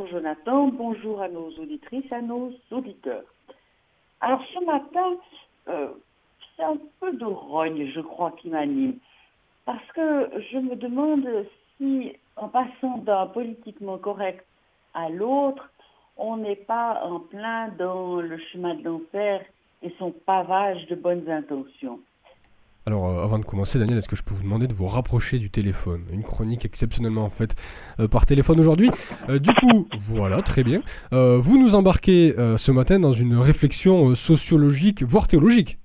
bonjour Jonathan, bonjour à nos auditrices, à nos auditeurs. Alors ce matin, euh, c'est un peu de rogne, je crois, qui m'anime. Parce que je me demande si, en passant d'un politiquement correct à l'autre, on n'est pas en plein dans le chemin de l'enfer et son pavage de bonnes intentions. Alors, euh, avant de commencer, Daniel, est-ce que je peux vous demander de vous rapprocher du téléphone? Une chronique exceptionnellement en euh, par téléphone aujourd'hui. Euh, du coup, voilà, très bien. vous nous embarquez ce matin dans une réflexion sociologique, voire théologique.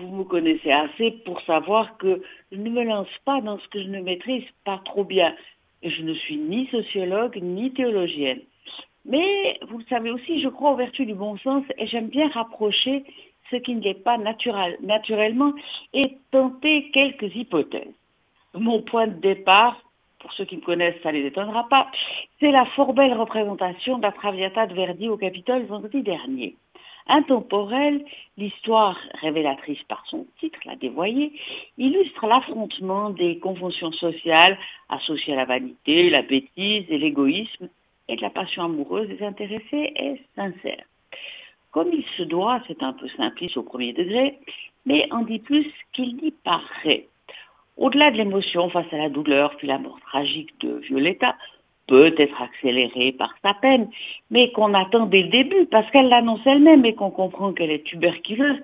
Vous me connaissez assez pour savoir que je ne me lance pas dans ce que je ne maîtrise pas trop bien. Je ne suis ni sociologue ni théologienne. Mais vous le savez aussi, je crois aux vertus du bon sens et j'aime bien rapprocher ce qui n'est pas naturel, naturellement et tenter quelques hypothèses. Mon point de départ, pour ceux qui me connaissent, ça ne les étonnera pas, c'est la fort belle représentation de la Traviata de Verdi au Capitole vendredi dernier. Intemporelle, l'histoire révélatrice par son titre, la dévoyée, illustre l'affrontement des conventions sociales associées à la vanité, la bêtise et l'égoïsme et de la passion amoureuse désintéressée et sincère. Comme il se doit, c'est un peu simpliste au premier degré, mais en dit plus qu'il n'y paraît. Au-delà de l'émotion face à la douleur, puis la mort tragique de Violetta, peut être accélérée par sa peine, mais qu'on attend dès le début, parce qu'elle l'annonce elle-même et qu'on comprend qu'elle est tuberculeuse,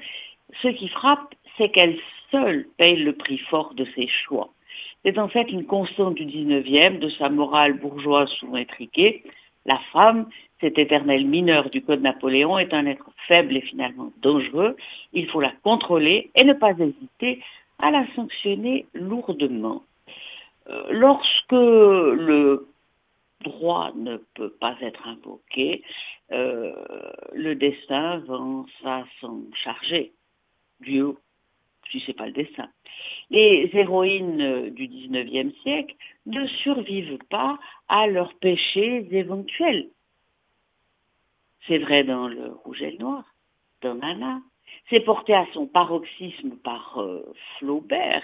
ce qui frappe, c'est qu'elle seule paye le prix fort de ses choix. C'est en fait une constante du 19e, de sa morale bourgeoise souvent étriquée. La femme, cet éternel mineur du Code Napoléon, est un être faible et finalement dangereux. Il faut la contrôler et ne pas hésiter à la sanctionner lourdement. Euh, lorsque le droit ne peut pas être invoqué, euh, le destin va s'en charger. Dieu si ce n'est pas le dessin. Les héroïnes euh, du XIXe siècle ne survivent pas à leurs péchés éventuels. C'est vrai dans le Rouge et le Noir, dans Nana. C'est porté à son paroxysme par euh, Flaubert,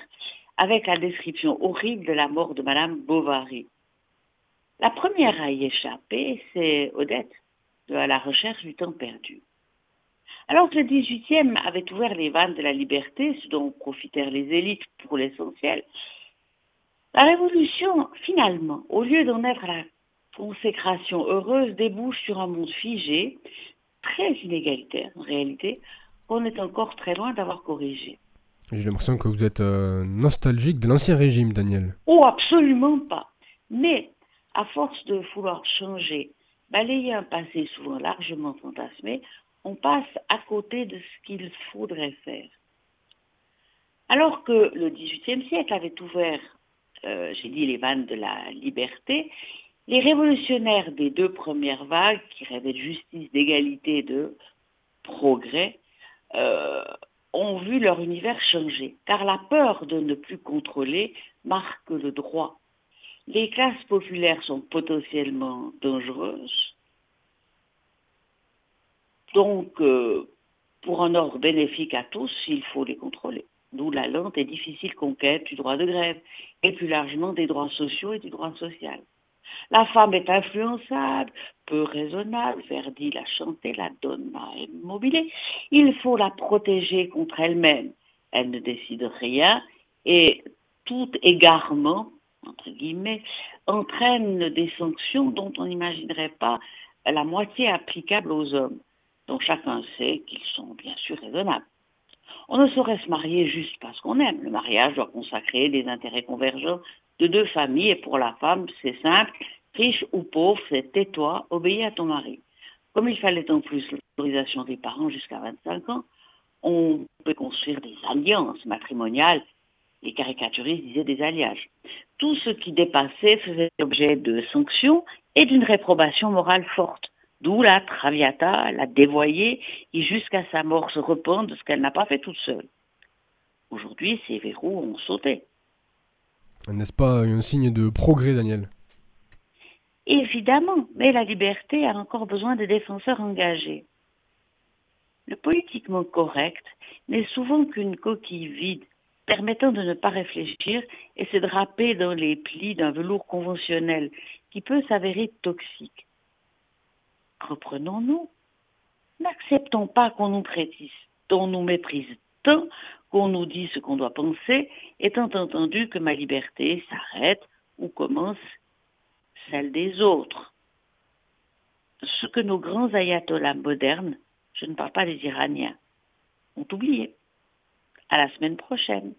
avec la description horrible de la mort de Madame Bovary. La première à y échapper, c'est Odette, de À la recherche du temps perdu. Alors que le 18e avait ouvert les vannes de la liberté, ce dont profitèrent les élites pour l'essentiel, la Révolution, finalement, au lieu d'en être la consécration heureuse, débouche sur un monde figé, très inégalitaire en réalité, qu'on est encore très loin d'avoir corrigé. J'ai l'impression que vous êtes euh, nostalgique de l'ancien régime, Daniel. Oh, absolument pas. Mais, à force de vouloir changer, balayer un passé souvent largement fantasmé, on passe à côté de ce qu'il faudrait faire. Alors que le XVIIIe siècle avait ouvert, euh, j'ai dit, les vannes de la liberté, les révolutionnaires des deux premières vagues, qui rêvaient de justice, d'égalité, de progrès, euh, ont vu leur univers changer, car la peur de ne plus contrôler marque le droit. Les classes populaires sont potentiellement dangereuses, donc, euh, pour un ordre bénéfique à tous, il faut les contrôler. D'où la lente et difficile conquête du droit de grève, et plus largement des droits sociaux et du droit social. La femme est influençable, peu raisonnable, Verdi l'a chanté, la donna immobilée. Il faut la protéger contre elle-même. Elle ne décide rien et tout égarement, entre guillemets, entraîne des sanctions dont on n'imaginerait pas la moitié applicable aux hommes dont chacun sait qu'ils sont bien sûr raisonnables. On ne saurait se marier juste parce qu'on aime. Le mariage doit consacrer des intérêts convergents de deux familles et pour la femme, c'est simple, riche ou pauvre, c'est tais-toi, obéis à ton mari. Comme il fallait en plus l'autorisation des parents jusqu'à 25 ans, on peut construire des alliances matrimoniales. Les caricaturistes disaient des alliages. Tout ce qui dépassait faisait l'objet de sanctions et d'une réprobation morale forte. D'où la Traviata, la dévoyée, qui jusqu'à sa mort se repent de ce qu'elle n'a pas fait toute seule. Aujourd'hui, ces verrous ont sauté. N'est-ce pas un signe de progrès, Daniel? Évidemment, mais la liberté a encore besoin de défenseurs engagés. Le politiquement correct n'est souvent qu'une coquille vide, permettant de ne pas réfléchir et se draper dans les plis d'un velours conventionnel qui peut s'avérer toxique. Reprenons-nous. N'acceptons pas qu'on nous précise, on nous méprise tant qu'on nous dit ce qu'on doit penser, étant entendu que ma liberté s'arrête ou commence celle des autres. Ce que nos grands ayatollahs modernes, je ne parle pas des Iraniens, ont oublié. À la semaine prochaine.